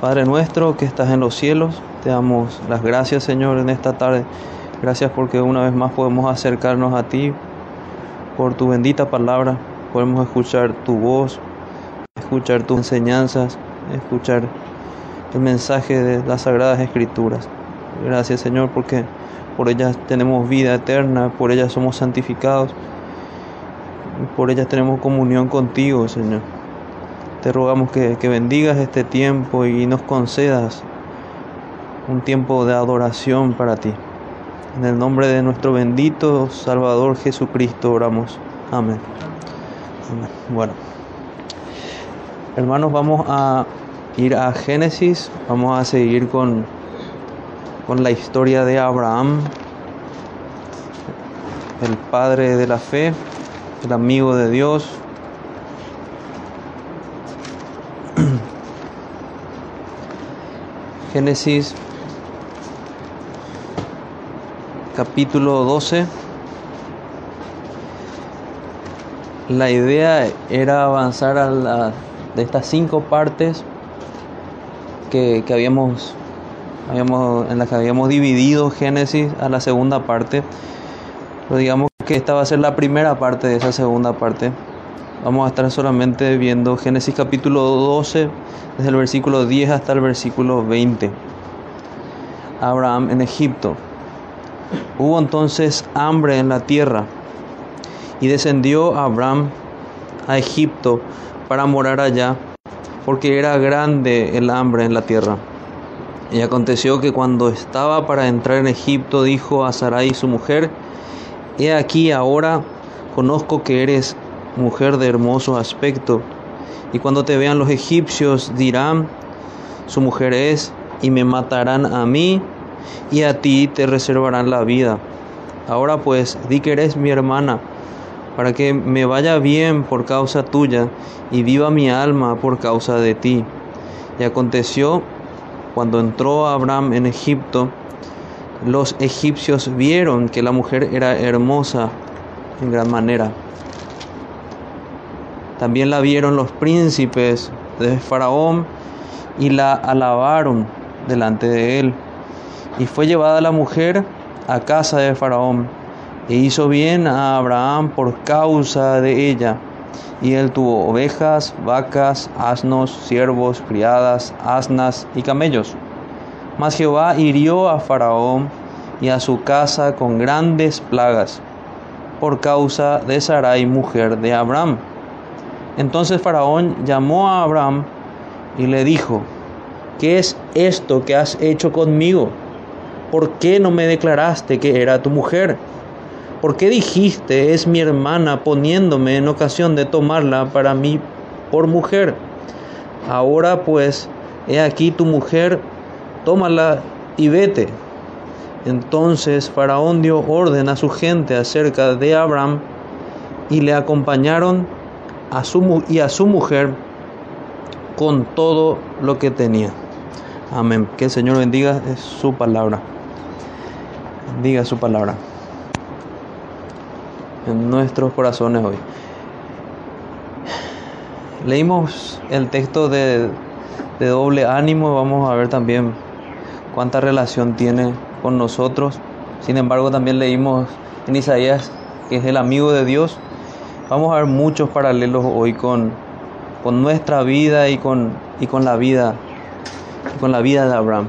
Padre nuestro que estás en los cielos, te damos las gracias Señor en esta tarde. Gracias porque una vez más podemos acercarnos a ti por tu bendita palabra. Podemos escuchar tu voz, escuchar tus enseñanzas, escuchar el mensaje de las sagradas escrituras. Gracias Señor porque por ellas tenemos vida eterna, por ellas somos santificados, por ellas tenemos comunión contigo Señor. Te rogamos que, que bendigas este tiempo y nos concedas un tiempo de adoración para ti. En el nombre de nuestro bendito Salvador Jesucristo oramos. Amén. Bueno, hermanos, vamos a ir a Génesis, vamos a seguir con, con la historia de Abraham, el padre de la fe, el amigo de Dios. Génesis capítulo 12. La idea era avanzar a la, de estas cinco partes que, que habíamos, habíamos, en las que habíamos dividido Génesis a la segunda parte. Pero digamos que esta va a ser la primera parte de esa segunda parte. Vamos a estar solamente viendo Génesis capítulo 12, desde el versículo 10 hasta el versículo 20. Abraham en Egipto. Hubo entonces hambre en la tierra y descendió Abraham a Egipto para morar allá, porque era grande el hambre en la tierra. Y aconteció que cuando estaba para entrar en Egipto, dijo a Sarai su mujer, He aquí ahora conozco que eres mujer de hermoso aspecto, y cuando te vean los egipcios dirán, su mujer es, y me matarán a mí, y a ti te reservarán la vida. Ahora pues, di que eres mi hermana, para que me vaya bien por causa tuya, y viva mi alma por causa de ti. Y aconteció, cuando entró Abraham en Egipto, los egipcios vieron que la mujer era hermosa en gran manera. También la vieron los príncipes de Faraón y la alabaron delante de él. Y fue llevada la mujer a casa de Faraón, e hizo bien a Abraham por causa de ella. Y él tuvo ovejas, vacas, asnos, siervos, criadas, asnas y camellos. Mas Jehová hirió a Faraón y a su casa con grandes plagas, por causa de Sarai, mujer de Abraham. Entonces Faraón llamó a Abraham y le dijo, ¿qué es esto que has hecho conmigo? ¿Por qué no me declaraste que era tu mujer? ¿Por qué dijiste es mi hermana poniéndome en ocasión de tomarla para mí por mujer? Ahora pues, he aquí tu mujer, tómala y vete. Entonces Faraón dio orden a su gente acerca de Abraham y le acompañaron a su, y a su mujer con todo lo que tenía. Amén. Que el Señor bendiga su palabra. Diga su palabra en nuestros corazones hoy. Leímos el texto de, de doble ánimo, vamos a ver también cuánta relación tiene con nosotros. Sin embargo, también leímos en Isaías que es el amigo de Dios. Vamos a ver muchos paralelos hoy con, con nuestra vida y con, y con la vida con la vida de Abraham.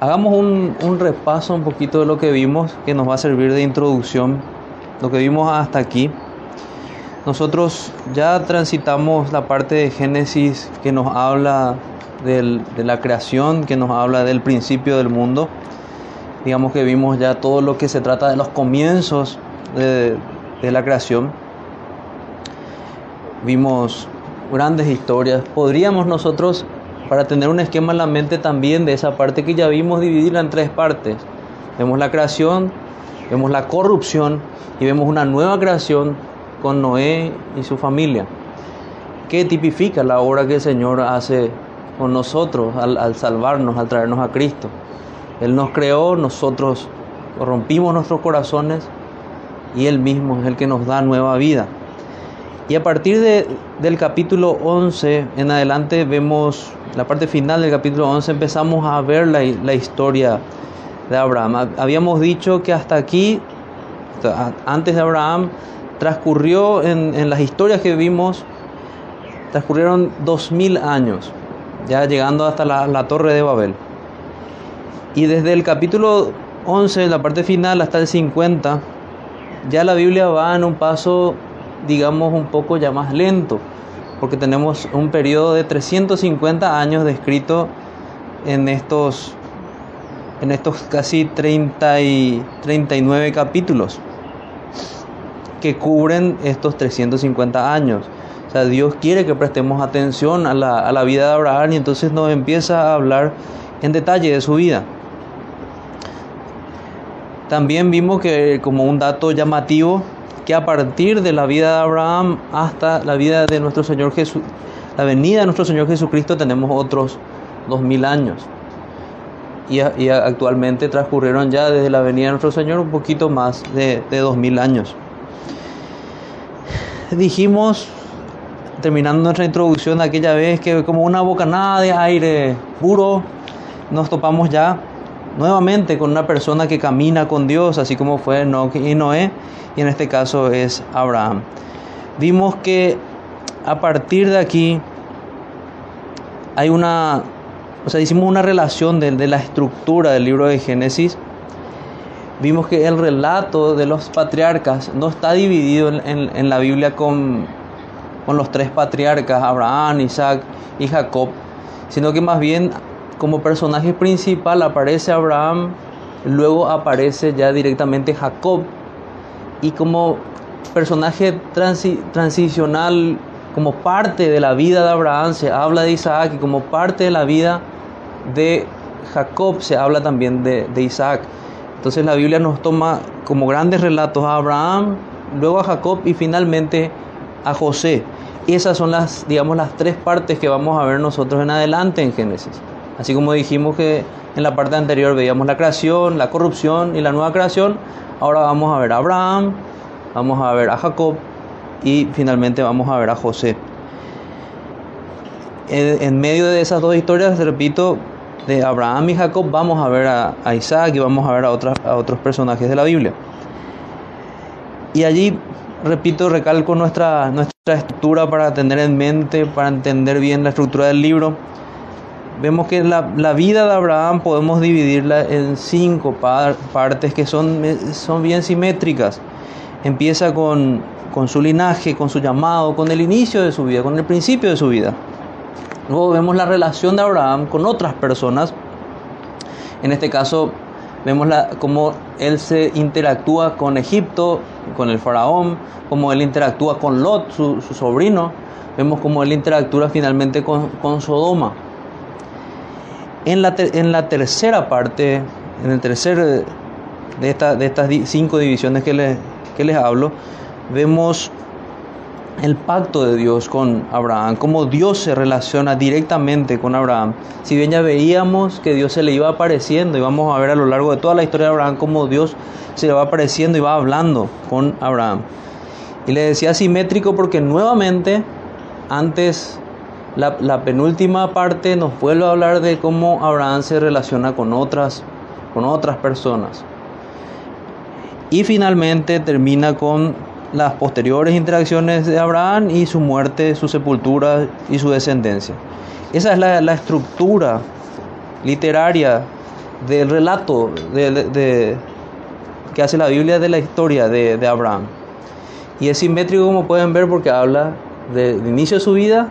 Hagamos un, un, repaso un poquito de lo que vimos que nos va a servir de introducción, lo que vimos hasta aquí. Nosotros ya transitamos la parte de Génesis que nos habla del, de la creación, que nos habla del principio del mundo. Digamos que vimos ya todo lo que se trata de los comienzos de, la creación. Vimos grandes historias. Podríamos nosotros, para tener un esquema en la mente también de esa parte que ya vimos, dividirla en tres partes. Vemos la creación, vemos la corrupción y vemos una nueva creación con Noé y su familia. ¿Qué tipifica la obra que el Señor hace con nosotros al salvarnos, al traernos a Cristo? Él nos creó, nosotros rompimos nuestros corazones y Él mismo es el que nos da nueva vida. Y a partir de, del capítulo 11 en adelante vemos la parte final del capítulo 11, empezamos a ver la, historia de Abraham. Habíamos dicho que hasta aquí, antes de Abraham, transcurrió en, las historias que vimos, transcurrieron dos mil años, ya llegando hasta la torre de Babel. Y desde el capítulo 11, la parte final, hasta el 50, ya la Biblia va en un paso, digamos, un poco ya más lento, porque tenemos un periodo de 350 años descrito en estos, en estos casi 30 y 39 capítulos que cubren estos 350 años. O sea, Dios quiere que prestemos atención a la, a la vida de Abraham y entonces nos empieza a hablar en detalle de su vida. También vimos que como un dato llamativo, que a partir de la vida de Abraham hasta la vida de nuestro Señor Jesús, la venida de nuestro Señor Jesucristo tenemos otros dos mil años. Y, actualmente transcurrieron ya desde la venida de nuestro Señor un poquito más de, de dos mil años. Dijimos, terminando nuestra introducción aquella vez, que como una bocanada de aire puro nos topamos ya nuevamente con una persona que camina con Dios, así como fue Enoch y Noé, y en este caso es Abraham. Vimos que a partir de aquí hay una, o sea, hicimos una relación de, la estructura del libro de Génesis. Vimos que el relato de los patriarcas no está dividido en, en, en la Biblia con, con los tres patriarcas, Abraham, Isaac y Jacob, sino que más bien como personaje principal aparece Abraham, luego aparece ya directamente Jacob y como personaje transicional, como parte de la vida de Abraham se habla de Isaac y como parte de la vida de Jacob se habla también de, de Isaac. Entonces la Biblia nos toma como grandes relatos a Abraham, luego a Jacob y finalmente a José. Y esas son las, digamos, las tres partes que vamos a ver nosotros en adelante en Génesis. Así como dijimos que en la parte anterior veíamos la creación, la corrupción y la nueva creación, ahora vamos a ver a Abraham, vamos a ver a Jacob y finalmente vamos a ver a José. En, medio de esas dos historias, repito, de Abraham y Jacob, vamos a ver a, Isaac y vamos a ver a, a otros personajes de la Biblia. Y allí, repito, recalco nuestra, nuestra estructura para tener en mente, para entender bien la estructura del libro vemos que la, la, vida de Abraham podemos dividirla en cinco par, partes que son, son bien simétricas. Empieza con, con su linaje, con su llamado, con el inicio de su vida, con el principio de su vida. Luego vemos la relación de Abraham con otras personas. En este caso vemos la, cómo él se interactúa con Egipto, con el faraón, cómo él interactúa con Lot, su, su sobrino. Vemos cómo él interactúa finalmente con, con Sodoma. En la, en la tercera parte, en el tercer de, esta, de estas cinco divisiones que les, que les hablo, vemos el pacto de Dios con Abraham, cómo Dios se relaciona directamente con Abraham. Si bien ya veíamos que Dios se le iba apareciendo, y vamos a ver a lo largo de toda la historia de Abraham cómo Dios se le va apareciendo y va hablando con Abraham. Y le decía simétrico porque nuevamente, antes la, penúltima parte nos vuelve a hablar de cómo Abraham se relaciona con otras, con otras personas. Y finalmente termina con las posteriores interacciones de Abraham y su muerte, su sepultura y su descendencia. Esa es la, estructura literaria del relato de, que hace la Biblia de la historia de, de Abraham. Y es simétrico como pueden ver porque habla del inicio de su vida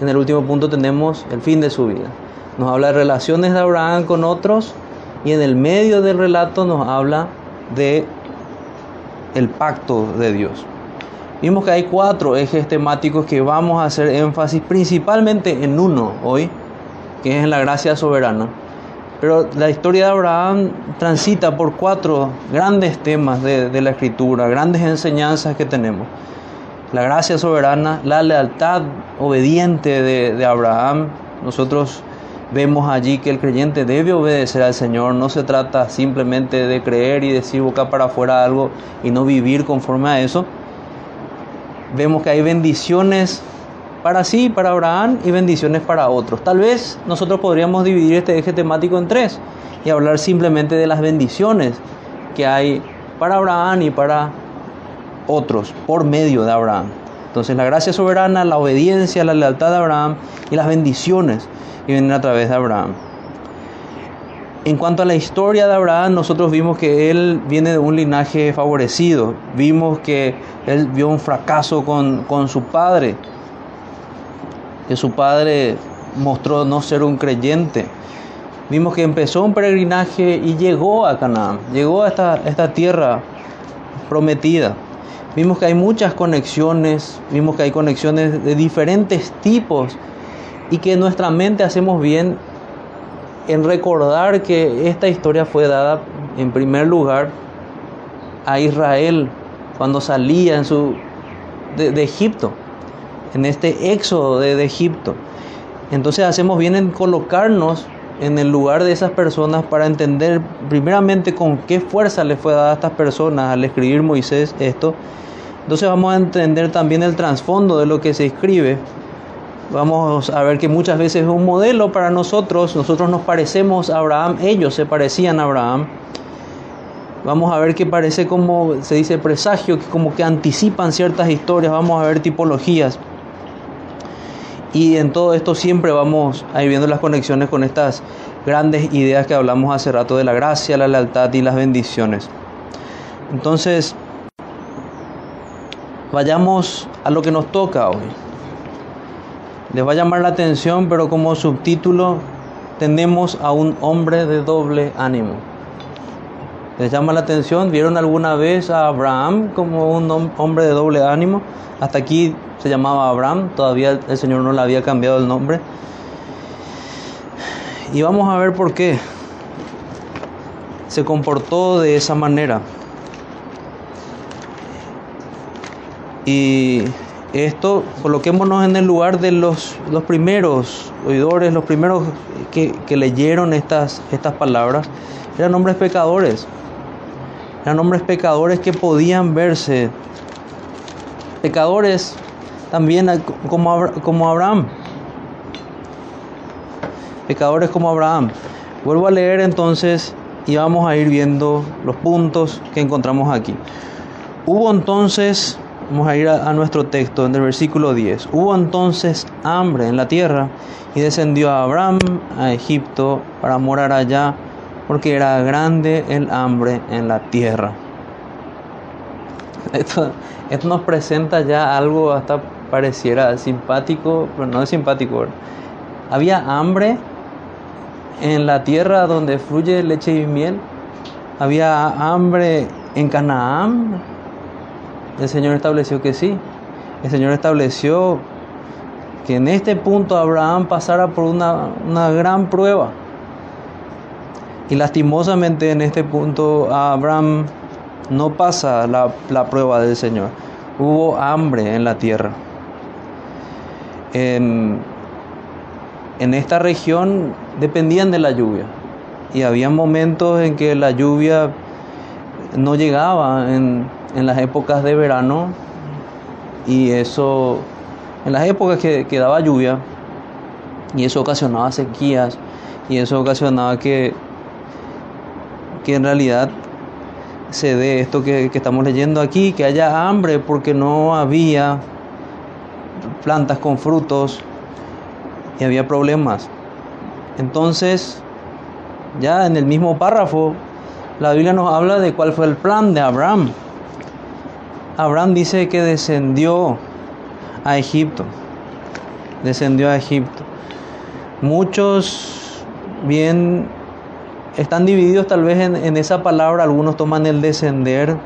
en el último punto tenemos el fin de su vida. Nos habla de relaciones de Abraham con otros y en el medio del relato nos habla de el pacto de Dios. Vimos que hay cuatro ejes temáticos que vamos a hacer énfasis principalmente en uno hoy, que es en la gracia soberana. Pero la historia de Abraham transita por cuatro grandes temas de, de la escritura, grandes enseñanzas que tenemos la gracia soberana, la lealtad obediente de, Abraham. Nosotros vemos allí que el creyente debe obedecer al Señor. No se trata simplemente de creer y decir boca para afuera algo y no vivir conforme a eso. vemos que hay bendiciones para sí, para Abraham, y bendiciones para otros. Tal vez nosotros podríamos dividir este eje temático en tres y hablar simplemente de las bendiciones que hay para Abraham y para otros por medio de Abraham. Entonces la gracia soberana, la obediencia, la lealtad de Abraham y las bendiciones que vienen a través de Abraham. En cuanto a la historia de Abraham, nosotros vimos que él viene de un linaje favorecido. Vimos que él vio un fracaso con, con su padre, que su padre mostró no ser un creyente. Vimos que empezó un peregrinaje y llegó a Canaán, llegó a esta, esta tierra prometida. Vimos que hay muchas conexiones, vimos que hay conexiones de diferentes tipos y que en nuestra mente hacemos bien en recordar que esta historia fue dada en primer lugar a Israel cuando salía en su, de, Egipto, en este éxodo de, de Egipto. Entonces hacemos bien en colocarnos en el lugar de esas personas para entender primeramente con qué fuerza le fue dada a estas personas al escribir Moisés esto. Entonces vamos a entender también el trasfondo de lo que se escribe. Vamos a ver que muchas veces es un modelo para nosotros. Nosotros nos parecemos a Abraham, ellos se parecían a Abraham. Vamos a ver que parece como se dice presagio, que como que anticipan ciertas historias. Vamos a ver tipologías. Y en todo esto siempre vamos a ir viendo las conexiones con estas grandes ideas que hablamos hace rato de la gracia, la lealtad y las bendiciones. Entonces, vayamos a lo que nos toca hoy. Les va a llamar la atención, pero como subtítulo tenemos a un hombre de doble ánimo. ¿Les llama la atención? ¿Vieron alguna vez a Abraham como un hombre de doble ánimo? Hasta aquí se llamaba Abraham, todavía el Señor no le había cambiado el nombre. Y vamos a ver por qué se comportó de esa manera. Y esto, coloquémonos en el lugar de los, los primeros oidores, los primeros que, que leyeron estas, estas palabras, eran hombres pecadores. Eran hombres pecadores que podían verse pecadores también como, como Abraham. Pecadores como Abraham. Vuelvo a leer entonces y vamos a ir viendo los puntos que encontramos aquí. Hubo entonces, vamos a ir a, nuestro texto en el versículo 10. Hubo entonces hambre en la tierra y descendió a Abraham a Egipto para morar allá porque era grande el hambre en la tierra. Esto, nos presenta ya algo hasta pareciera simpático, pero no es simpático. Había hambre en la tierra donde fluye leche y miel. Había hambre en Canaán. El Señor estableció que sí. El Señor estableció que en este punto Abraham pasara por una gran prueba. Y lastimosamente en este punto Abraham no pasa la, la prueba del Señor. Hubo hambre en la tierra. En, esta región dependían de la lluvia. Y había momentos en que la lluvia no llegaba en, en las épocas de verano. Y eso, en las épocas que, que, daba lluvia, y eso ocasionaba sequías, y eso ocasionaba que, que en realidad se dé esto que, que estamos leyendo aquí, que haya hambre porque no había plantas con frutos y había problemas. Entonces, ya en el mismo párrafo, la Biblia nos habla de cuál fue el plan de Abraham. Abraham dice que descendió a Egipto. Descendió a Egipto. Muchos bien están divididos tal vez en, esa palabra. Algunos toman el descender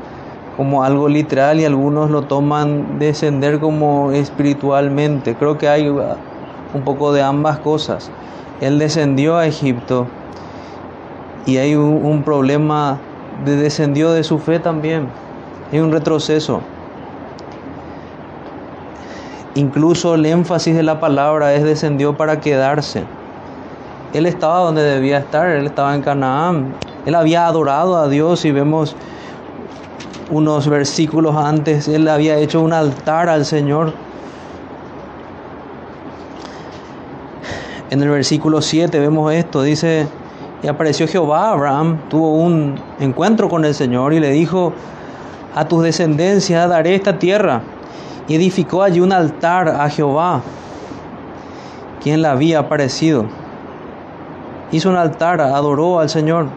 como algo literal y algunos lo toman descender como espiritualmente. Creo que hay un poco de ambas cosas. Él descendió a Egipto y hay un, problema de descendió de su fe también. Hay un retroceso. Incluso el énfasis de la palabra es descendió para quedarse. Él estaba donde debía estar, él estaba en Canaán. Él había adorado a Dios y vemos unos versículos antes, él había hecho un altar al Señor. En el versículo 7 vemos esto, dice, y apareció Jehová, Abraham tuvo un encuentro con el Señor y le dijo, a tus descendencias daré esta tierra. Y edificó allí un altar a Jehová, quien le había aparecido. Hizo un altar, adoró al Señor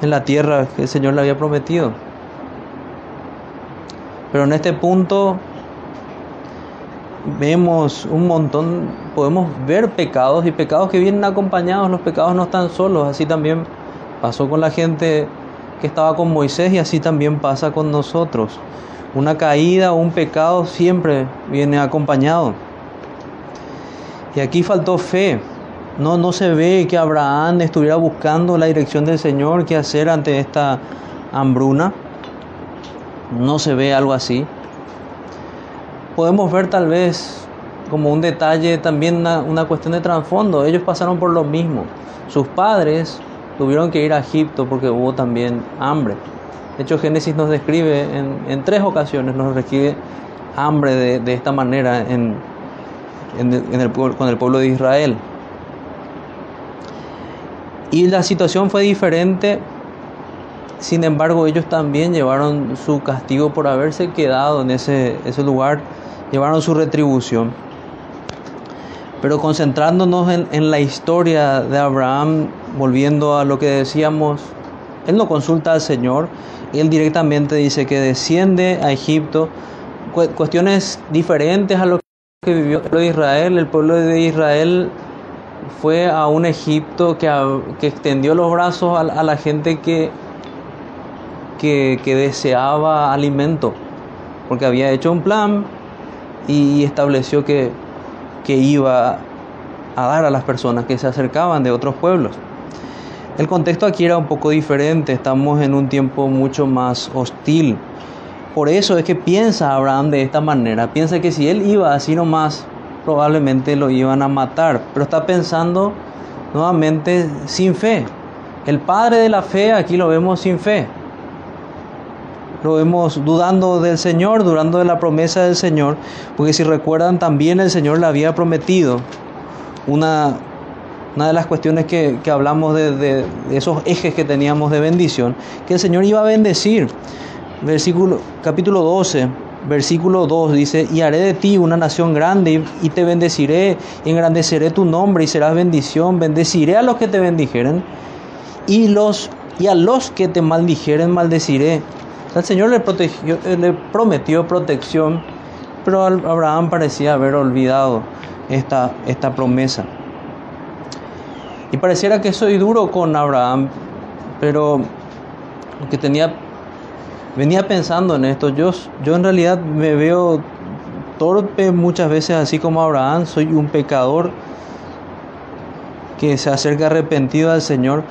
en la tierra que el Señor le había prometido. Pero en este punto vemos un montón, podemos ver pecados y pecados que vienen acompañados, los pecados no están solos, así también pasó con la gente que estaba con Moisés y así también pasa con nosotros. Una caída o un pecado siempre viene acompañado. Y aquí faltó fe. No, no se ve que Abraham estuviera buscando la dirección del Señor, qué hacer ante esta hambruna. No se ve algo así. Podemos ver tal vez como un detalle también una, cuestión de trasfondo. Ellos pasaron por lo mismo. Sus padres tuvieron que ir a Egipto porque hubo también hambre. De hecho, Génesis nos describe en, tres ocasiones, nos describe hambre de, esta manera en, con el pueblo de Israel. Y la situación fue diferente, sin embargo ellos también llevaron su castigo por haberse quedado en ese, ese lugar, llevaron su retribución. Pero concentrándonos en, la historia de Abraham, volviendo a lo que decíamos, él no consulta al Señor, él directamente dice que desciende a Egipto, cuestiones diferentes a lo que vivió el pueblo de Israel. El pueblo de Israel fue a un Egipto que, que extendió los brazos a, la gente que, que, que deseaba alimento, porque había hecho un plan y estableció que que iba a dar a las personas que se acercaban de otros pueblos. El contexto aquí era un poco diferente, estamos en un tiempo mucho más hostil. Por eso es que piensa Abraham de esta manera, piensa que si él iba así nomás, probablemente lo iban a matar, pero está pensando nuevamente sin fe. El padre de la fe aquí lo vemos sin fe lo vemos dudando del Señor, dudando de la promesa del Señor, porque si recuerdan también el Señor le había prometido una, una de las cuestiones que, hablamos de, esos ejes que teníamos de bendición, que el Señor iba a bendecir. Versículo, capítulo 12, versículo 2 dice, y haré de ti una nación grande y, te bendeciré, engrandeceré tu nombre y serás bendición, bendeciré a los que te bendijeren y, los, y a los que te maldijeren maldeciré el Señor le, eh, le prometió protección, pero Abraham parecía haber olvidado esta, esta promesa. Y pareciera que soy duro con Abraham, pero lo que tenía, venía pensando en esto, yo, yo en realidad me veo torpe muchas veces, así como Abraham, soy un pecador que se acerca arrepentido al Señor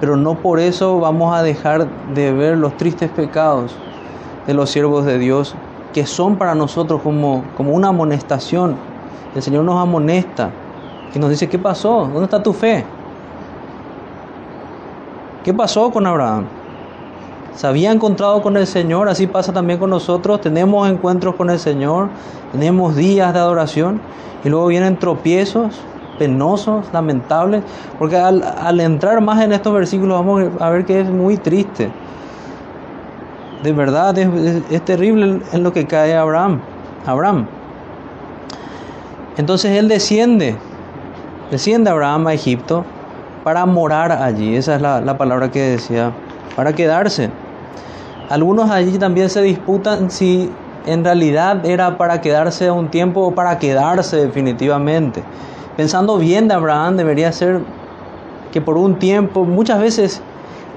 pero no por eso vamos a dejar de ver los tristes pecados de los siervos de Dios, que son para nosotros como, como una amonestación. El Señor nos amonesta y nos dice, ¿qué pasó? ¿Dónde está tu fe? ¿Qué pasó con Abraham? Se había encontrado con el Señor, así pasa también con nosotros. Tenemos encuentros con el Señor, tenemos días de adoración y luego vienen tropiezos penosos, lamentables, porque al, entrar más en estos versículos vamos a ver que es muy triste. De verdad es, terrible en lo que cae Abraham. Abraham. Entonces él desciende, desciende Abraham a Egipto para morar allí. Esa es la, la palabra que decía, para quedarse. Algunos allí también se disputan si en realidad era para quedarse un tiempo o para quedarse definitivamente pensando bien de Abraham, debería ser que por un tiempo, muchas veces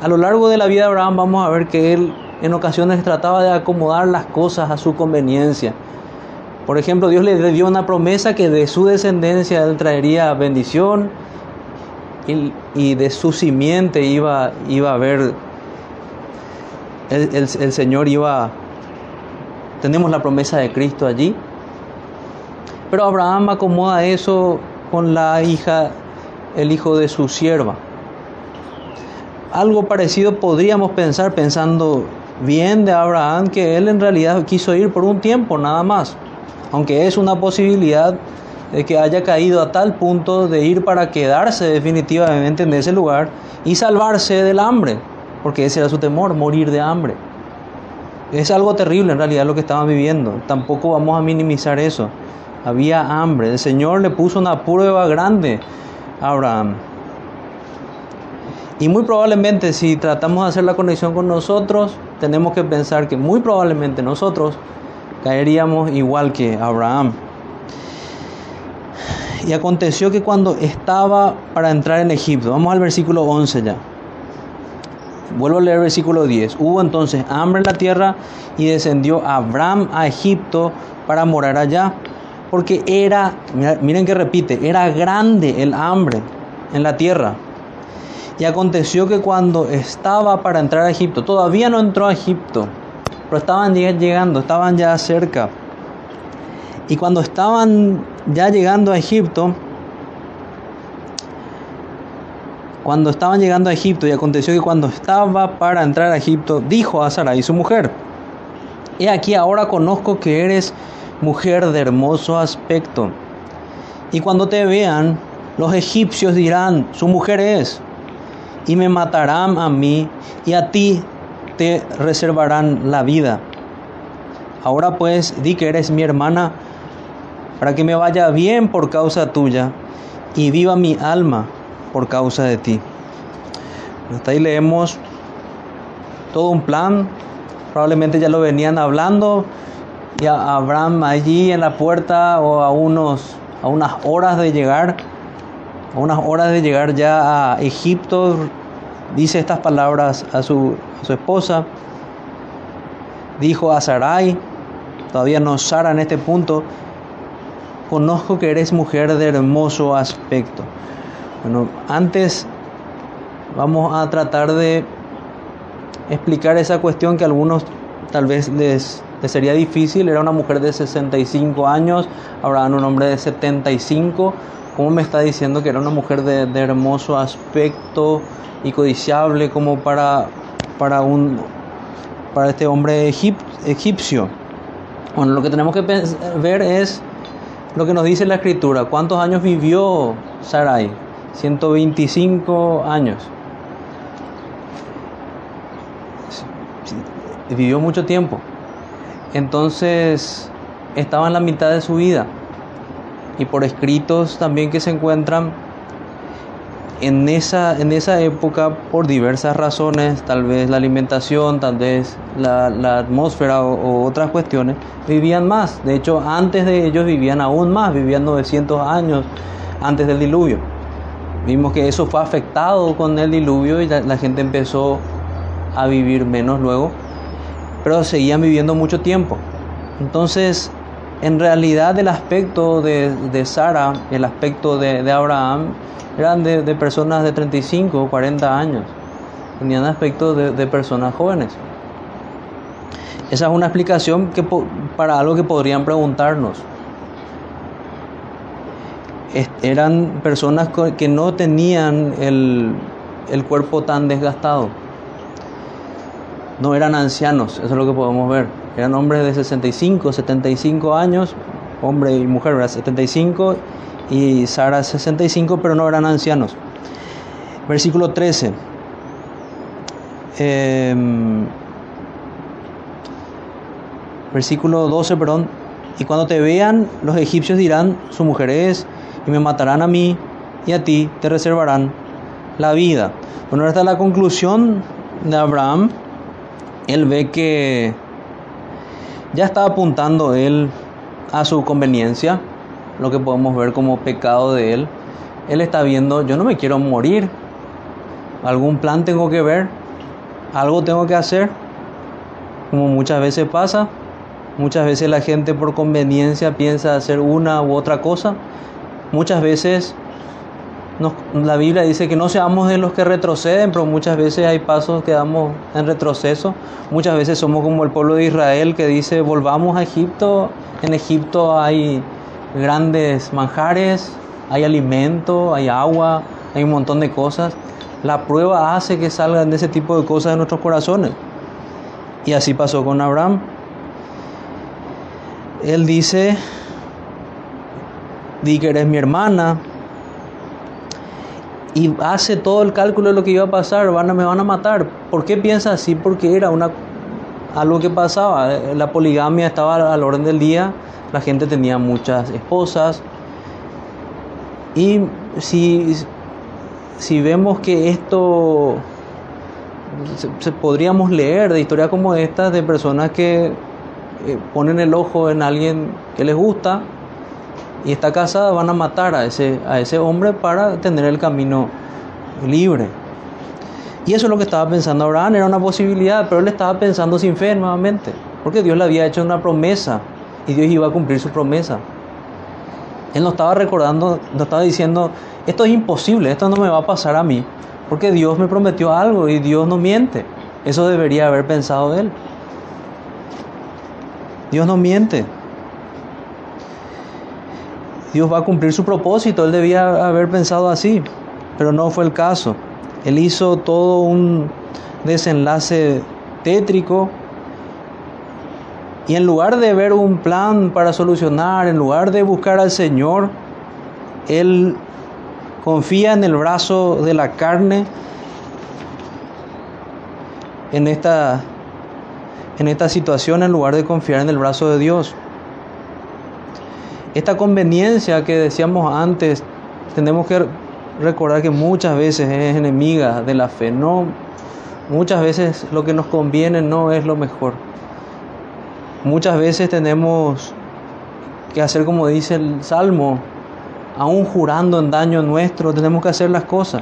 a lo largo de la vida de Abraham vamos a ver que él en ocasiones trataba de acomodar las cosas a su conveniencia. Por ejemplo, Dios le dio una promesa que de su descendencia él traería bendición y, de su simiente iba, iba a haber, el, Señor iba, tenemos la promesa de Cristo allí. Pero Abraham acomoda eso con la hija, el hijo de su sierva. Algo parecido podríamos pensar pensando bien de Abraham que él en realidad quiso ir por un tiempo nada más, aunque es una posibilidad de que haya caído a tal punto de ir para quedarse definitivamente en ese lugar y salvarse del hambre, porque ese era su temor, morir de hambre. Es algo terrible en realidad lo que estaban viviendo, tampoco vamos a minimizar eso. Había hambre, el Señor le puso una prueba grande a Abraham. Y muy probablemente si tratamos de hacer la conexión con nosotros, tenemos que pensar que muy probablemente nosotros caeríamos igual que Abraham. Y aconteció que cuando estaba para entrar en Egipto, vamos al versículo 11 ya. Vuelvo a leer versículo 10. Hubo entonces hambre en la tierra y descendió Abraham a Egipto para morar allá. Porque era, miren que repite, era grande el hambre en la tierra. Y aconteció que cuando estaba para entrar a Egipto, todavía no entró a Egipto, pero estaban llegando, estaban ya cerca. Y cuando estaban ya llegando a Egipto, cuando estaban llegando a Egipto, y aconteció que cuando estaba para entrar a Egipto, dijo a Sarai su mujer, He aquí ahora conozco que eres mujer de hermoso aspecto. Y cuando te vean, los egipcios dirán, su mujer es, y me matarán a mí, y a ti te reservarán la vida. Ahora pues di que eres mi hermana, para que me vaya bien por causa tuya, y viva mi alma por causa de ti. Hasta ahí leemos todo un plan, probablemente ya lo venían hablando, y a Abraham allí en la puerta o a, unos, a unas horas de llegar, a unas horas de llegar ya a Egipto, dice estas palabras a su, a su esposa, dijo a Sarai, todavía no Sara en este punto, conozco que eres mujer de hermoso aspecto. Bueno, antes vamos a tratar de explicar esa cuestión que a algunos tal vez les, sería difícil. Era una mujer de 65 años, ahora un hombre de 75. ¿Cómo me está diciendo que era una mujer de, hermoso aspecto y codiciable como para, para, un, para este hombre egipcio? Bueno, lo que tenemos que ver es lo que nos dice la escritura. ¿Cuántos años vivió Sarai? 125 años. Vivió mucho tiempo. Entonces estaba en la mitad de su vida. Y por escritos también que se encuentran en esa, en esa época, por diversas razones, tal vez la alimentación, tal vez la, atmósfera o, o, otras cuestiones, vivían más. De hecho, antes de ellos vivían aún más, vivían 900 años antes del diluvio. Vimos que eso fue afectado con el diluvio y la, gente empezó a vivir menos luego, pero seguían viviendo mucho tiempo. Entonces, en realidad el aspecto de, de Sara, el aspecto de, Abraham, eran de, personas de 35 o 40 años. Tenían aspecto de, personas jóvenes. Esa es una explicación que, para algo que podrían preguntarnos eran personas que no tenían el, cuerpo tan desgastado. No eran ancianos, eso es lo que podemos ver. Eran hombres de 65, 75 años, hombre y mujer, ¿verdad? 75 y Sara 65, pero no eran ancianos. Versículo 13. Em, versículo 12, perdón. Y cuando te vean, los egipcios dirán, su mujer es, y me matarán a mí y a ti te reservarán la vida. Bueno, esta es la conclusión de Abraham. Él ve que ya está apuntando él a su conveniencia, lo que podemos ver como pecado de él. Él está viendo, yo no me quiero morir, algún plan tengo que ver, algo tengo que hacer, como muchas veces pasa. Muchas veces la gente por conveniencia piensa hacer una u otra cosa Muchas veces la Biblia dice que no seamos de los que retroceden, pero muchas veces hay pasos que damos en retroceso. Muchas veces somos como el pueblo de Israel que dice, volvamos a Egipto. En Egipto hay grandes manjares, hay alimento, hay agua, hay un montón de cosas. La prueba hace que salgan de ese tipo de cosas de nuestros corazones. Y así pasó con Abraham. Él dice, di que eres mi hermana. Y hace todo el cálculo de lo que iba a pasar, van a, me van a matar. ¿Por qué piensa así? Porque era una, algo que pasaba. La poligamia estaba al orden del día, la gente tenía muchas esposas. Y si, si vemos que esto se, podríamos leer de historias como estas de personas que eh, ponen el ojo en alguien que les gusta y está casada, van a matar a ese, a ese hombre para tener el camino libre. Y eso es lo que estaba pensando Abraham, era una posibilidad, pero él estaba pensando sin fe nuevamente, porque Dios le había hecho una promesa y Dios iba a cumplir su promesa. Él no estaba recordando, no estaba diciendo, esto es imposible, esto no me va a pasar a mí, porque Dios me prometió algo y Dios no miente. Eso debería haber pensado él. Dios no miente. Dios va a cumplir su propósito. Él debía haber pensado así, pero no fue el caso. Él hizo todo un desenlace tétrico y en lugar de ver un plan para solucionar, en lugar de buscar al Señor, Él confía en el brazo de la carne en esta, en esta situación en lugar de confiar en el brazo de Dios. Esta conveniencia que decíamos antes, tenemos que recordar que muchas veces es enemiga de la fe. No, muchas veces lo que nos conviene no es lo mejor. Muchas veces tenemos que hacer como dice el Salmo, aún jurando en daño nuestro, tenemos que hacer las cosas.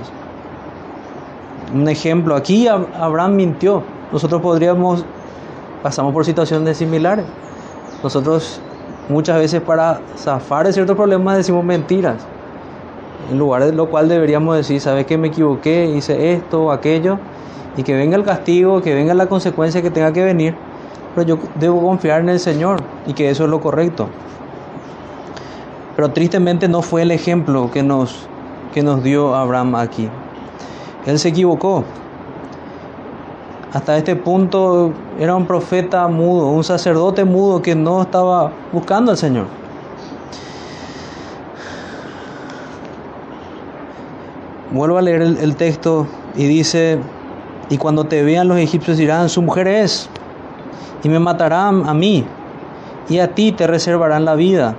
Un ejemplo, aquí Abraham mintió. Nosotros podríamos, pasamos por situaciones similares. Nosotros muchas veces para zafar de ciertos problemas decimos mentiras. En lugar de lo cual deberíamos decir, ¿sabes que me equivoqué? Hice esto aquello. Y que venga el castigo, que venga la consecuencia que tenga que venir. Pero yo debo confiar en el Señor y que eso es lo correcto. Pero tristemente no fue el ejemplo que nos, que nos dio Abraham aquí. Él se equivocó. Hasta este punto era un profeta mudo, un sacerdote mudo que no estaba buscando al Señor. Vuelvo a leer el, texto y dice, y cuando te vean los egipcios dirán, su mujer es, y me matarán a mí, y a ti te reservarán la vida.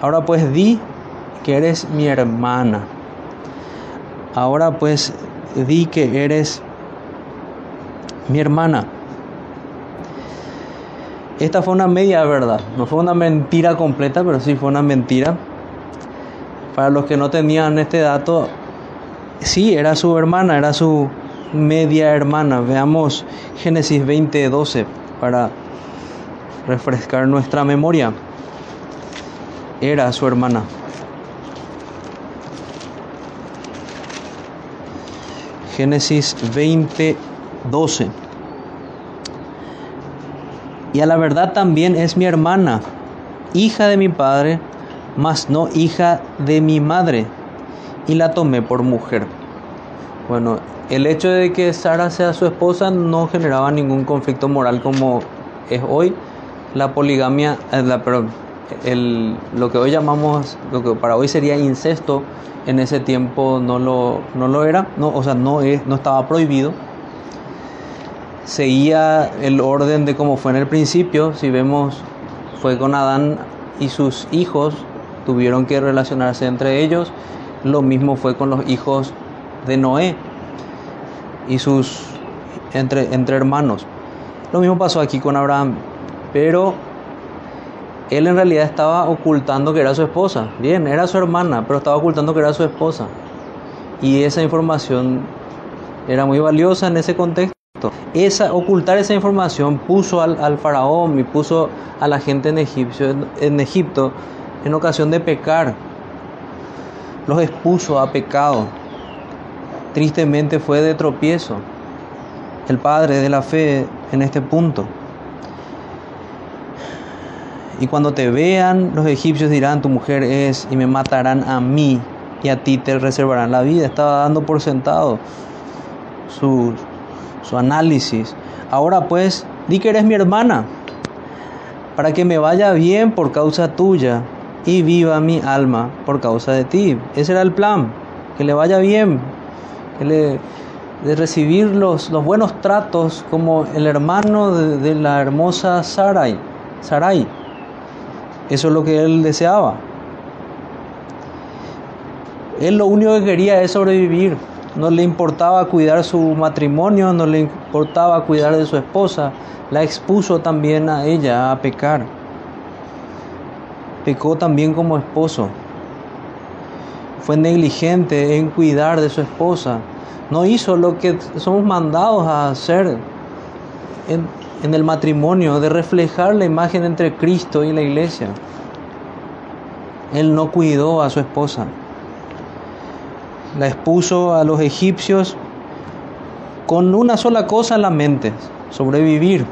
Ahora pues di que eres mi hermana. Ahora pues di que eres mi hermana. Esta fue una media verdad, no fue una mentira completa, pero sí fue una mentira. Para los que no tenían este dato, sí, era su hermana, era su media hermana. Veamos Génesis 20:12 para refrescar nuestra memoria era su hermana. Génesis 20, 12. Y a la verdad también es mi hermana, hija de mi padre, mas no hija de mi madre, y la tomé por mujer. Bueno, el hecho de que Sara sea su esposa no generaba ningún conflicto moral como es hoy. La poligamia, eh, lo que hoy llamamos, lo que para hoy sería incesto, en ese tiempo no lo, no lo era, no, o sea, no, es, no estaba prohibido. Seguía el orden de como fue en el principio, si vemos, fue con Adán y sus hijos, tuvieron que relacionarse entre ellos, lo mismo fue con los hijos de Noé y sus entre, entre hermanos. Lo mismo pasó aquí con Abraham, pero él en realidad estaba ocultando que era su esposa. Bien, era su hermana, pero estaba ocultando que era su esposa. Y esa información era muy valiosa en ese contexto. Esa, ocultar esa información puso al, faraón y puso a la gente en, en Egipto en ocasión de pecar. Los expuso a pecado. Tristemente fue de tropiezo el padre de la fe en este punto. Y cuando te vean, los egipcios dirán, tu mujer es, y me matarán a mí, y a ti te reservarán la vida. Estaba dando por sentado su, su análisis. Ahora pues, di que eres mi hermana, para que me vaya bien por causa tuya y viva mi alma por causa de ti. Ese era el plan, que le vaya bien, que le, de recibir los, los buenos tratos como el hermano de, la hermosa Sarai. Sarai. Eso es lo que él deseaba. Él lo único que quería es sobrevivir. No le importaba cuidar su matrimonio, no le importaba cuidar de su esposa. La expuso también a ella a pecar. Pecó también como esposo. Fue negligente en cuidar de su esposa no hizo lo que somos mandados a hacer en, el matrimonio, de reflejar la imagen entre Cristo y la iglesia. Él no cuidó a su esposa. La expuso a los egipcios con una sola cosa en la mente, sobrevivir.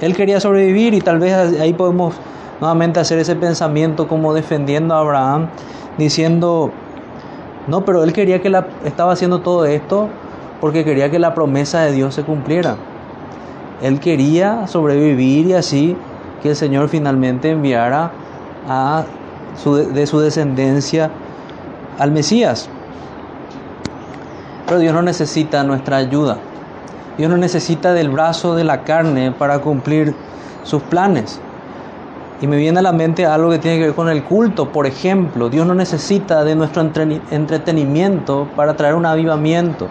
Él quería sobrevivir y tal vez ahí podemos nuevamente hacer ese pensamiento como defendiendo a Abraham, diciendo, no, pero él quería que la, estaba haciendo todo esto porque quería que la promesa de Dios se cumpliera. Él quería sobrevivir y así que el Señor finalmente enviara a de su descendencia al Mesías. Pero Dios no necesita nuestra ayuda. Dios no necesita del brazo de la carne para cumplir sus planes. Y me viene a la mente algo que tiene que ver con el culto. Por ejemplo, Dios no necesita de nuestro entretenimiento para traer un avivamiento.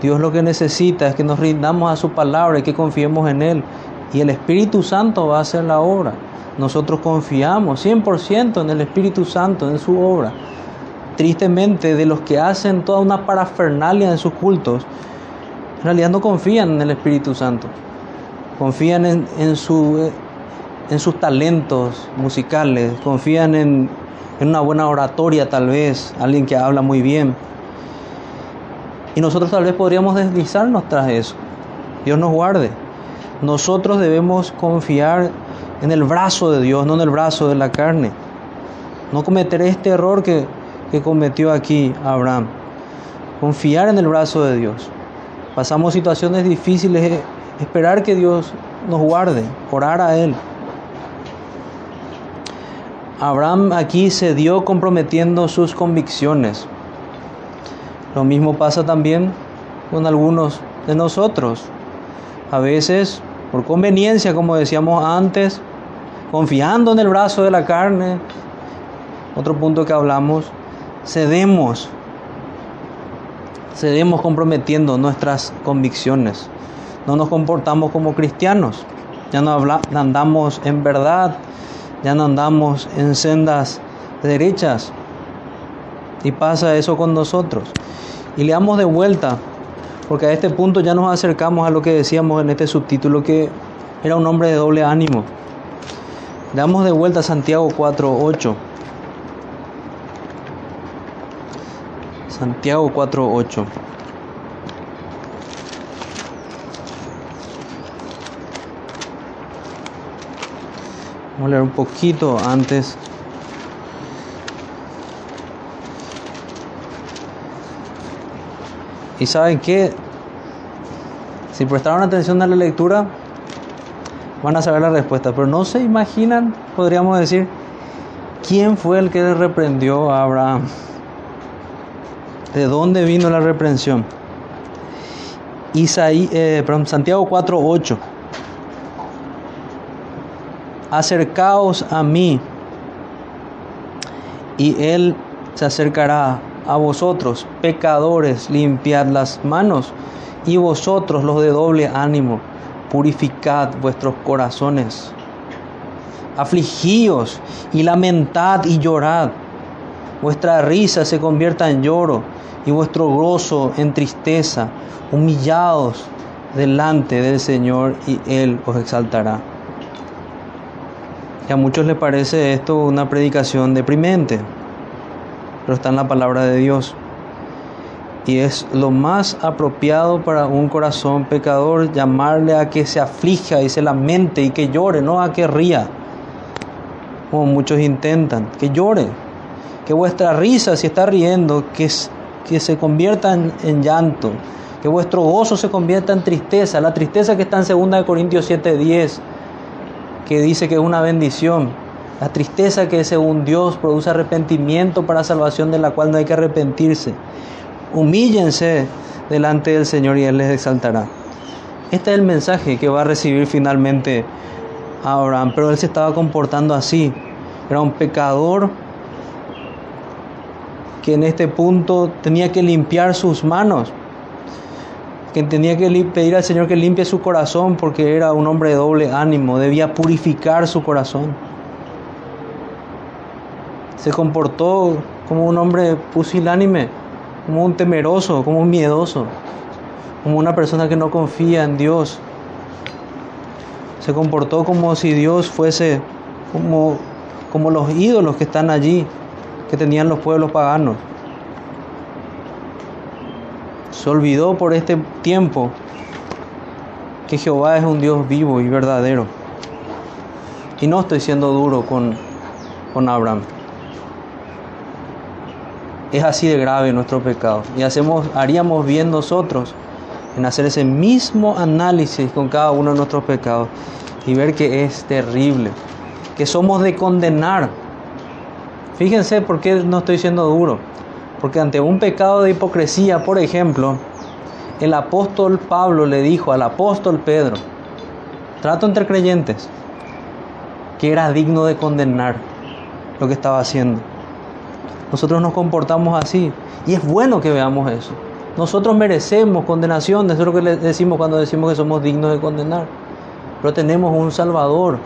Dios lo que necesita es que nos rindamos a su palabra y que confiemos en Él. Y el Espíritu Santo va a hacer la obra. Nosotros confiamos 100% en el Espíritu Santo, en su obra. Tristemente, de los que hacen toda una parafernalia en sus cultos, en realidad no confían en el Espíritu Santo. Confían en, su en sus talentos musicales, confían en, una buena oratoria tal vez, alguien que habla muy bien. Y nosotros tal vez podríamos deslizarnos tras eso. Dios nos guarde. Nosotros debemos confiar en el brazo de Dios, no en el brazo de la carne. No cometer este error que, que cometió aquí Abraham. Confiar en el brazo de Dios. Pasamos situaciones difíciles, esperar que Dios nos guarde, orar a Él. Abraham aquí se dio comprometiendo sus convicciones. Lo mismo pasa también con algunos de nosotros. A veces, por conveniencia, como decíamos antes, confiando en el brazo de la carne, otro punto que hablamos, cedemos, cedemos comprometiendo nuestras convicciones. No nos comportamos como cristianos, ya no andamos en verdad, ya no andamos en sendas derechas. Y pasa eso con nosotros. Y le damos de vuelta, porque a este punto ya nos acercamos a lo que decíamos en este subtítulo, que era un hombre de doble ánimo. Le damos de vuelta a Santiago 4.8. Santiago 4.8. Vamos a leer un poquito antes. Y saben que si prestaron atención a la lectura, van a saber la respuesta. Pero no se imaginan, podríamos decir, quién fue el que reprendió a Abraham. ¿De dónde vino la reprensión? Isaí, eh, perdón, Santiago 4:8 acercaos a mí y Él se acercará a vosotros, pecadores, limpiad las manos y vosotros los de doble ánimo, purificad vuestros corazones. Afligíos y lamentad y llorad. Vuestra risa se convierta en lloro y vuestro gozo en tristeza. Humillados delante del Señor y Él os exaltará. Y a muchos les parece esto una predicación deprimente, pero está en la palabra de Dios. Y es lo más apropiado para un corazón pecador llamarle a que se aflija y se lamente y que llore, no a que ría, como muchos intentan, que llore, que vuestra risa, si está riendo, que, que se convierta en, llanto, Que vuestro gozo se convierta en tristeza. La tristeza que está en 2 Corintios 7:10, que dice que es una bendición. La tristeza que según Dios produce arrepentimiento para salvación de la cual no hay que arrepentirse. Humíllense delante del Señor y Él les exaltará. Este es el mensaje que va a recibir finalmente Abraham, pero él se estaba comportando así. Era un pecador que en este punto tenía que limpiar sus manos, que tenía que pedir al Señor que limpie su corazón porque era un hombre de doble ánimo, debía purificar su corazón. Se comportó como un hombre pusilánime, como un temeroso, como un miedoso, como una persona que no confía en Dios. Se comportó como si Dios fuese como, como los ídolos que están allí, que tenían los pueblos paganos. Se olvidó por este tiempo que Jehová es un Dios vivo y verdadero. Y no estoy siendo duro con, con Abraham. Es así de grave nuestro pecado. Y hacemos, haríamos bien nosotros en hacer ese mismo análisis con cada uno de nuestros pecados y ver que es terrible, que somos de condenar Fíjense por qué no estoy siendo duro. Porque ante un pecado de hipocresía, por ejemplo, el apóstol Pablo le dijo al apóstol Pedro, trato entre creyentes, que era digno de condenar lo que estaba haciendo. Nosotros nos comportamos así y es bueno que veamos eso. Nosotros merecemos condenación, eso es lo que le decimos cuando decimos que somos dignos de condenar. Pero tenemos un Salvador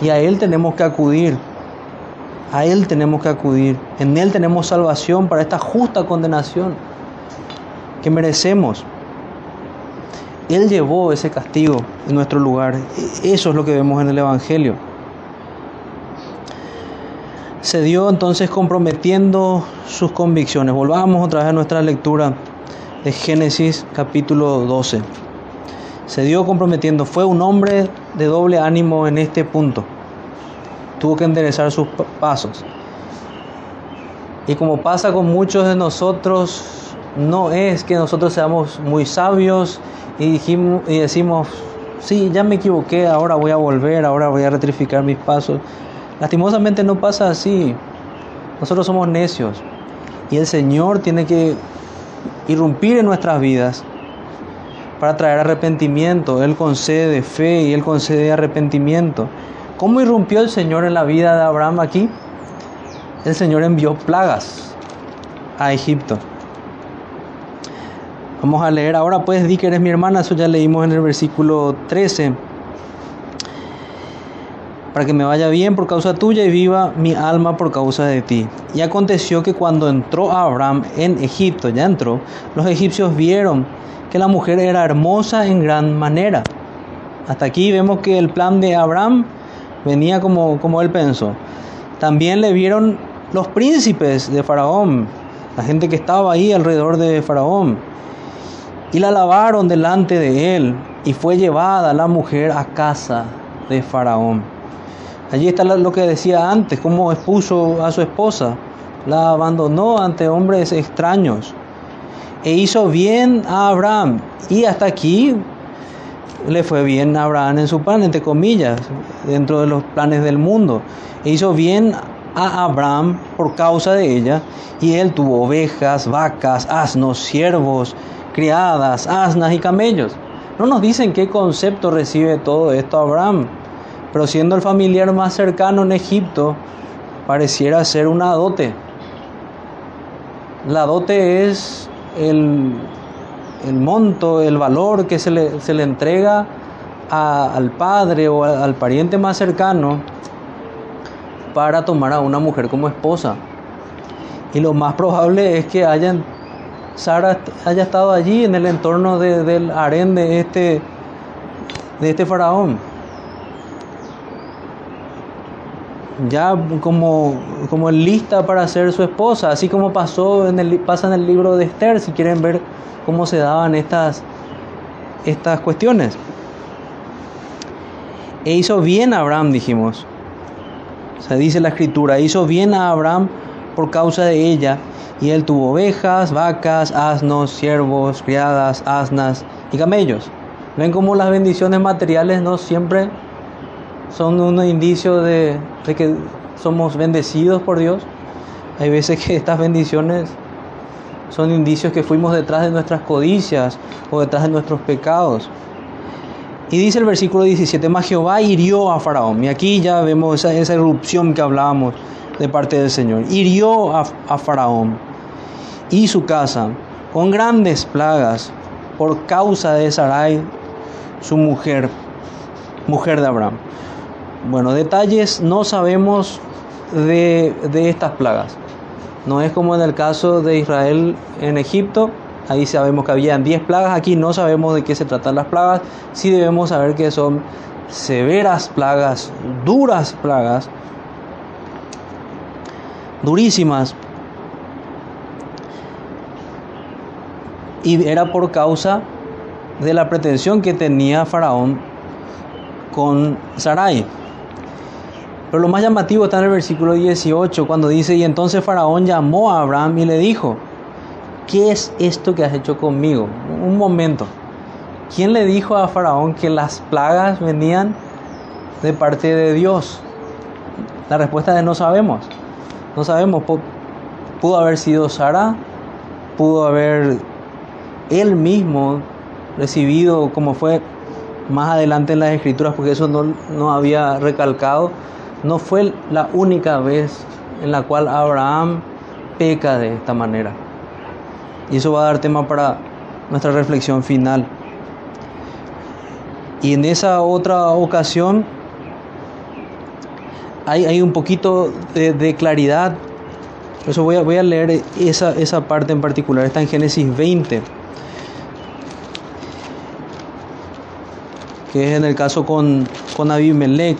y a Él tenemos que acudir. A Él tenemos que acudir. En Él tenemos salvación para esta justa condenación que merecemos. Él llevó ese castigo en nuestro lugar. Eso es lo que vemos en el Evangelio. Se dio entonces comprometiendo sus convicciones. Volvamos otra vez a nuestra lectura de Génesis capítulo 12. Se dio comprometiendo. Fue un hombre de doble ánimo en este punto tuvo que enderezar sus pasos. Y como pasa con muchos de nosotros, no es que nosotros seamos muy sabios y, dijimos, y decimos, sí, ya me equivoqué, ahora voy a volver, ahora voy a rectificar mis pasos. Lastimosamente no pasa así. Nosotros somos necios y el Señor tiene que irrumpir en nuestras vidas para traer arrepentimiento. Él concede fe y Él concede arrepentimiento. ¿Cómo irrumpió el Señor en la vida de Abraham aquí? El Señor envió plagas a Egipto. Vamos a leer ahora, pues di que eres mi hermana, eso ya leímos en el versículo 13. Para que me vaya bien por causa tuya y viva mi alma por causa de ti. Y aconteció que cuando entró Abraham en Egipto, ya entró, los egipcios vieron que la mujer era hermosa en gran manera. Hasta aquí vemos que el plan de Abraham venía como, como él pensó. También le vieron los príncipes de Faraón, la gente que estaba ahí alrededor de Faraón, y la lavaron delante de él, y fue llevada la mujer a casa de Faraón. Allí está lo que decía antes, cómo expuso a su esposa, la abandonó ante hombres extraños, e hizo bien a Abraham. Y hasta aquí le fue bien a Abraham en su plan, entre comillas, dentro de los planes del mundo. E hizo bien a Abraham por causa de ella, y él tuvo ovejas, vacas, asnos, siervos, criadas, asnas y camellos. No nos dicen qué concepto recibe todo esto Abraham, pero siendo el familiar más cercano en Egipto, pareciera ser una dote. La dote es el, el monto, el valor que se le, se le entrega al padre o al pariente más cercano para tomar a una mujer como esposa. Y lo más probable es que hayan, Sara haya estado allí en el entorno del harén de este, de este faraón. Ya como, como lista para ser su esposa, así como pasó en el, pasa en el libro de Esther, si quieren ver cómo se daban estas, estas cuestiones. E hizo bien a Abraham, dijimos. se dice la escritura, hizo bien a Abraham por causa de ella Y él tuvo ovejas, vacas, asnos, siervos, criadas, asnas y camellos. Ven cómo las bendiciones materiales no siempre son un indicio de, de que somos bendecidos por Dios. Hay veces que estas bendiciones son indicios que fuimos detrás de nuestras codicias o detrás de nuestros pecados. Y dice el versículo 17, mas Jehová hirió a Faraón. Y aquí ya vemos esa, esa erupción que hablábamos de parte del Señor. Hirió a, a Faraón y su casa con grandes plagas por causa de Sarai, su mujer, mujer de Abraham. Bueno, detalles no sabemos de, de estas plagas. No es como en el caso de Israel en Egipto, Ahí sabemos que habían 10 plagas, aquí no sabemos de qué se tratan las plagas, sí debemos saber que son severas plagas, duras plagas, durísimas. Y era por causa de la pretensión que tenía Faraón con Sarai. Pero lo más llamativo está en el versículo 18, cuando dice, y entonces Faraón llamó a Abraham y le dijo, ¿qué es esto que has hecho conmigo? Un momento. ¿Quién le dijo a Faraón que las plagas venían de parte de Dios? La respuesta es no sabemos. No sabemos. Pudo haber sido Sara, pudo haber él mismo recibido, como fue más adelante en las escrituras, porque eso no, no había recalcado, no fue la única vez en la cual Abraham peca de esta manera. Y eso va a dar tema para nuestra reflexión final. Y en esa otra ocasión hay, hay un poquito de, claridad. Por eso voy a, voy a leer esa, esa parte en particular. Está en Génesis 20. Que es en el caso con, con Abimelech.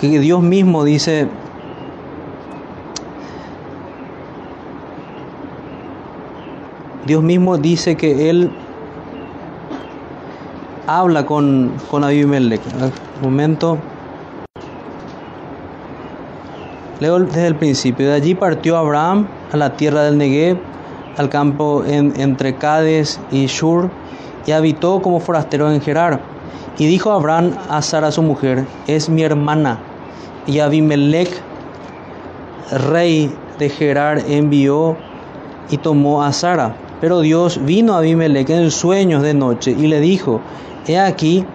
Que Dios mismo dice, Dios mismo dice que Él habla con, con Abimelech. Un momento. Leo desde el principio. De allí partió Abraham a la tierra del Negev, al campo en, entre Cades y Shur, y habitó como forastero en Gerar. Y dijo Abraham a Sara su mujer, es mi hermana. Y Abimelech, rey de Gerar, envió y tomó a Sara. Pero Dios vino a Abimelech en sueños de noche y le dijo, he aquí,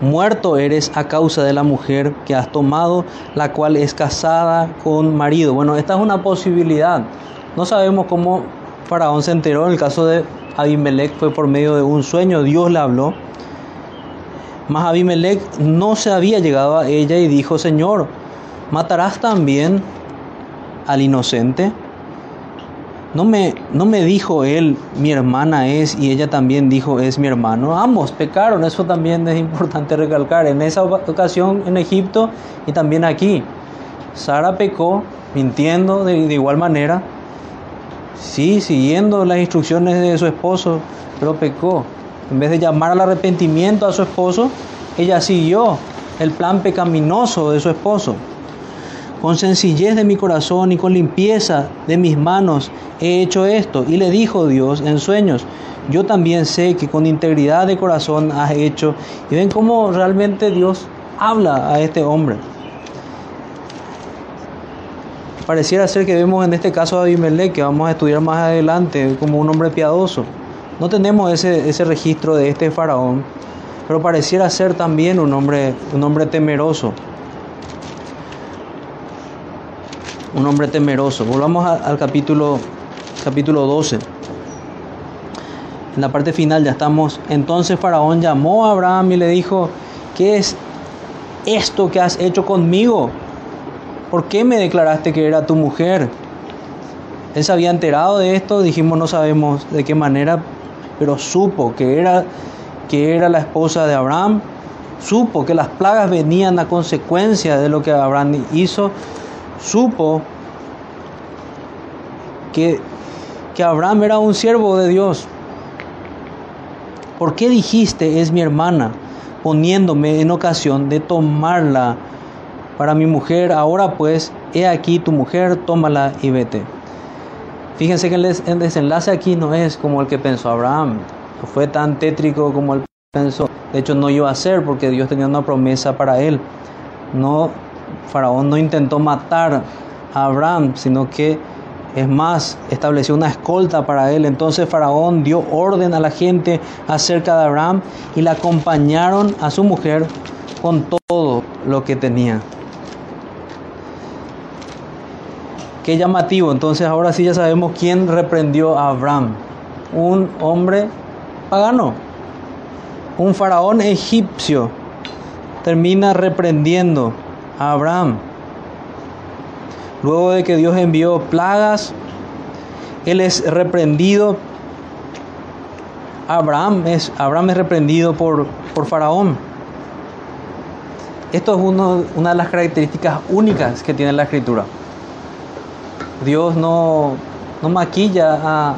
muerto eres a causa de la mujer que has tomado, la cual es casada con marido. Bueno, esta es una posibilidad. No sabemos cómo Faraón se enteró. En el caso de Abimelech fue por medio de un sueño, Dios le habló. Mas Abimelech no se había llegado a ella y dijo, Señor, ¿matarás también al inocente? No me, no me dijo él, mi hermana es, y ella también dijo, es mi hermano. Ambos pecaron, eso también es importante recalcar. En esa ocasión en Egipto y también aquí. Sara pecó, mintiendo de, de igual manera. Sí, siguiendo las instrucciones de su esposo, pero pecó. En vez de llamar al arrepentimiento a su esposo, ella siguió el plan pecaminoso de su esposo. Con sencillez de mi corazón y con limpieza de mis manos he hecho esto. Y le dijo Dios en sueños, yo también sé que con integridad de corazón has hecho. Y ven cómo realmente Dios habla a este hombre. Pareciera ser que vemos en este caso a Abimelech, que vamos a estudiar más adelante, como un hombre piadoso. No tenemos ese, ese registro de este faraón, pero pareciera ser también un hombre, un hombre temeroso. Un hombre temeroso. Volvamos al capítulo, capítulo 12. En la parte final ya estamos. Entonces Faraón llamó a Abraham y le dijo, ¿qué es esto que has hecho conmigo? ¿Por qué me declaraste que era tu mujer? Él se había enterado de esto, dijimos no sabemos de qué manera, pero supo que era, que era la esposa de Abraham, supo que las plagas venían a consecuencia de lo que Abraham hizo, supo que, que Abraham era un siervo de Dios. ¿Por qué dijiste es mi hermana? poniéndome en ocasión de tomarla para mi mujer. Ahora pues, he aquí tu mujer, tómala y vete. Fíjense que el desenlace aquí no es como el que pensó Abraham, no fue tan tétrico como él pensó. De hecho, no iba a ser porque Dios tenía una promesa para él. No, Faraón no intentó matar a Abraham, sino que es más, estableció una escolta para él. Entonces Faraón dio orden a la gente acerca de Abraham y le acompañaron a su mujer con todo lo que tenía. Qué llamativo. Entonces ahora sí ya sabemos quién reprendió a Abraham. Un hombre pagano. Un faraón egipcio termina reprendiendo a Abraham. Luego de que Dios envió plagas, él es reprendido. Abraham es, Abraham es reprendido por, por Faraón. Esto es una de las características únicas que tiene la escritura. Dios no, no maquilla a,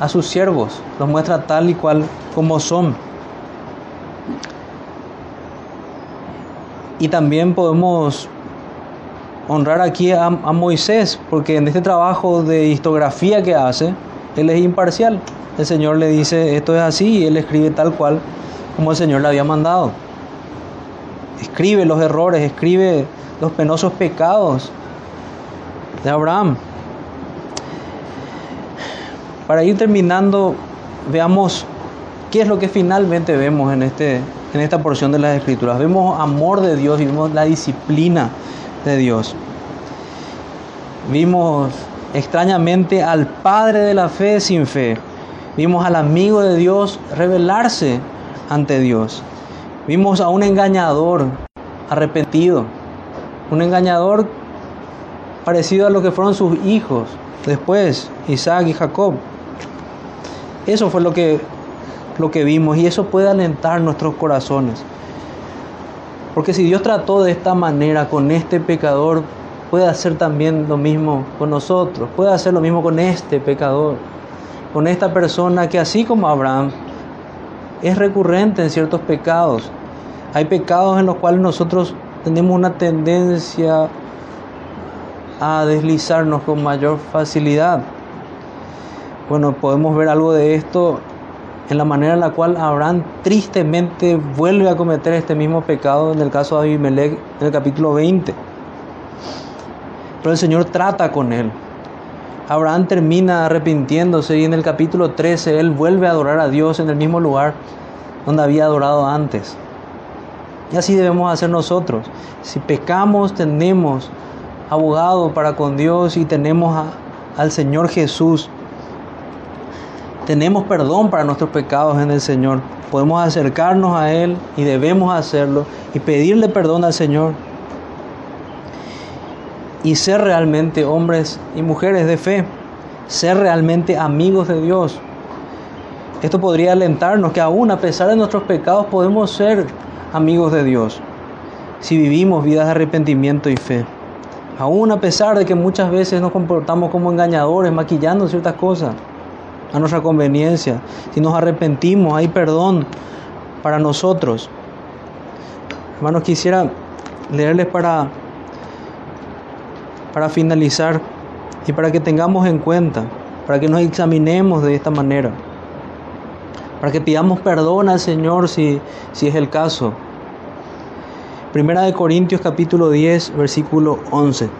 a sus siervos, los muestra tal y cual como son. Y también podemos honrar aquí a, Moisés, porque en este trabajo de histografía que hace, él es imparcial. El Señor le dice, esto es así, y él escribe tal cual como el Señor le había mandado. Escribe los errores, escribe los penosos pecados de Abraham. Para ir terminando, veamos qué es lo que finalmente vemos en, este, en esta porción de las Escrituras. Vemos amor de Dios y vemos la disciplina de Dios. Vimos extrañamente al padre de la fe sin fe. Vimos al amigo de Dios revelarse ante Dios. Vimos a un engañador arrepentido. Un engañador parecido a lo que fueron sus hijos después, Isaac y Jacob. Eso fue lo que, lo que vimos y eso puede alentar nuestros corazones. Porque si Dios trató de esta manera con este pecador, puede hacer también lo mismo con nosotros, puede hacer lo mismo con este pecador, con esta persona que así como Abraham es recurrente en ciertos pecados. Hay pecados en los cuales nosotros tenemos una tendencia a deslizarnos con mayor facilidad. Bueno, podemos ver algo de esto en la manera en la cual Abraham tristemente vuelve a cometer este mismo pecado en el caso de Abimelech en el capítulo 20. Pero el Señor trata con él. Abraham termina arrepintiéndose y en el capítulo 13 él vuelve a adorar a Dios en el mismo lugar donde había adorado antes. Y así debemos hacer nosotros. Si pecamos, tenemos abogado para con Dios y tenemos al Señor Jesús tenemos perdón para nuestros pecados en el Señor. Podemos acercarnos a Él y debemos hacerlo y pedirle perdón al Señor. Y ser realmente hombres y mujeres de fe, ser realmente amigos de Dios. Esto podría alentarnos que aún a pesar de nuestros pecados podemos ser amigos de Dios si vivimos vidas de arrepentimiento y fe. Aún a pesar de que muchas veces nos comportamos como engañadores, maquillando ciertas cosas a nuestra conveniencia. Si nos arrepentimos, hay perdón para nosotros. Hermanos, quisiera leerles para, para finalizar y para que tengamos en cuenta, para que nos examinemos de esta manera, para que pidamos perdón al Señor si, si es el caso. Primera de Corintios capítulo 10, versículo 11.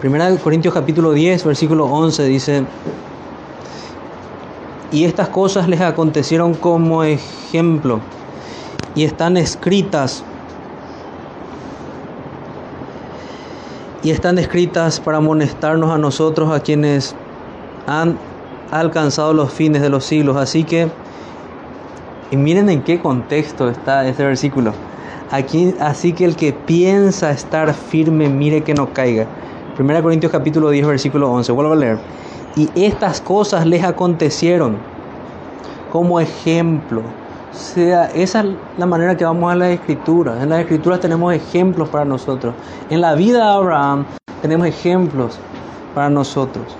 Primera de Corintios capítulo 10, versículo 11 dice, y estas cosas les acontecieron como ejemplo y están escritas y están escritas para amonestarnos a nosotros a quienes han alcanzado los fines de los siglos. Así que, y miren en qué contexto está este versículo. Aquí, así que el que piensa estar firme, mire que no caiga. 1 Corintios capítulo 10, versículo 11. Vuelvo a leer. Y estas cosas les acontecieron como ejemplo. Sea, esa es la manera que vamos a las escrituras. En las escrituras tenemos ejemplos para nosotros. En la vida de Abraham tenemos ejemplos para nosotros.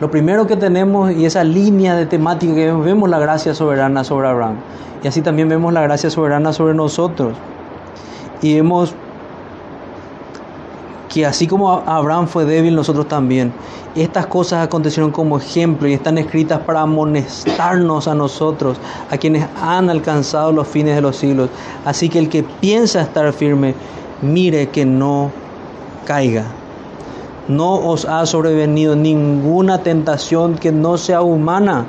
Lo primero que tenemos y esa línea de temática que vemos, la gracia soberana sobre Abraham. Y así también vemos la gracia soberana sobre nosotros. Y vemos que así como Abraham fue débil, nosotros también. Estas cosas acontecieron como ejemplo y están escritas para amonestarnos a nosotros, a quienes han alcanzado los fines de los siglos. Así que el que piensa estar firme, mire que no caiga. No os ha sobrevenido ninguna tentación que no sea humana,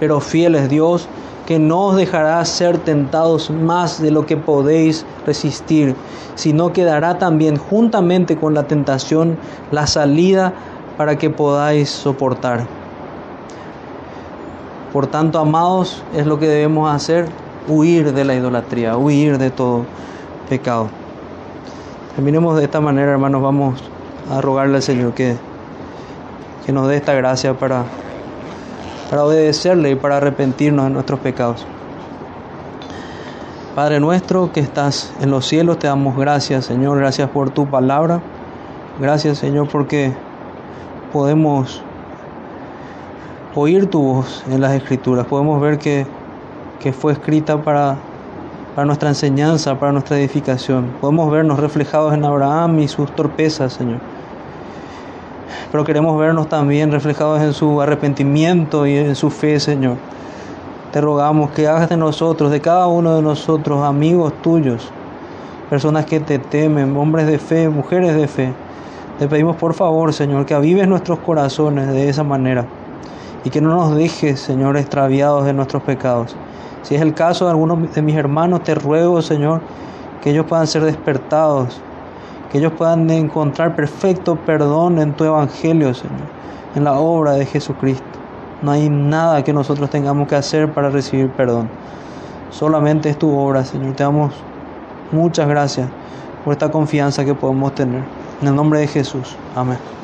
pero fiel es Dios que no os dejará ser tentados más de lo que podéis resistir, sino que dará también juntamente con la tentación la salida para que podáis soportar. Por tanto, amados, es lo que debemos hacer, huir de la idolatría, huir de todo pecado. Terminemos de esta manera, hermanos, vamos a rogarle al Señor que, que nos dé esta gracia para para obedecerle y para arrepentirnos de nuestros pecados. Padre nuestro que estás en los cielos, te damos gracias, Señor, gracias por tu palabra. Gracias, Señor, porque podemos oír tu voz en las escrituras. Podemos ver que, que fue escrita para, para nuestra enseñanza, para nuestra edificación. Podemos vernos reflejados en Abraham y sus torpezas, Señor pero queremos vernos también reflejados en su arrepentimiento y en su fe, Señor. Te rogamos que hagas de nosotros, de cada uno de nosotros, amigos tuyos, personas que te temen, hombres de fe, mujeres de fe. Te pedimos por favor, Señor, que avives nuestros corazones de esa manera y que no nos dejes, Señor, extraviados de nuestros pecados. Si es el caso de algunos de mis hermanos, te ruego, Señor, que ellos puedan ser despertados que ellos puedan encontrar perfecto perdón en tu Evangelio, Señor, en la obra de Jesucristo. No hay nada que nosotros tengamos que hacer para recibir perdón. Solamente es tu obra, Señor. Te damos muchas gracias por esta confianza que podemos tener. En el nombre de Jesús. Amén.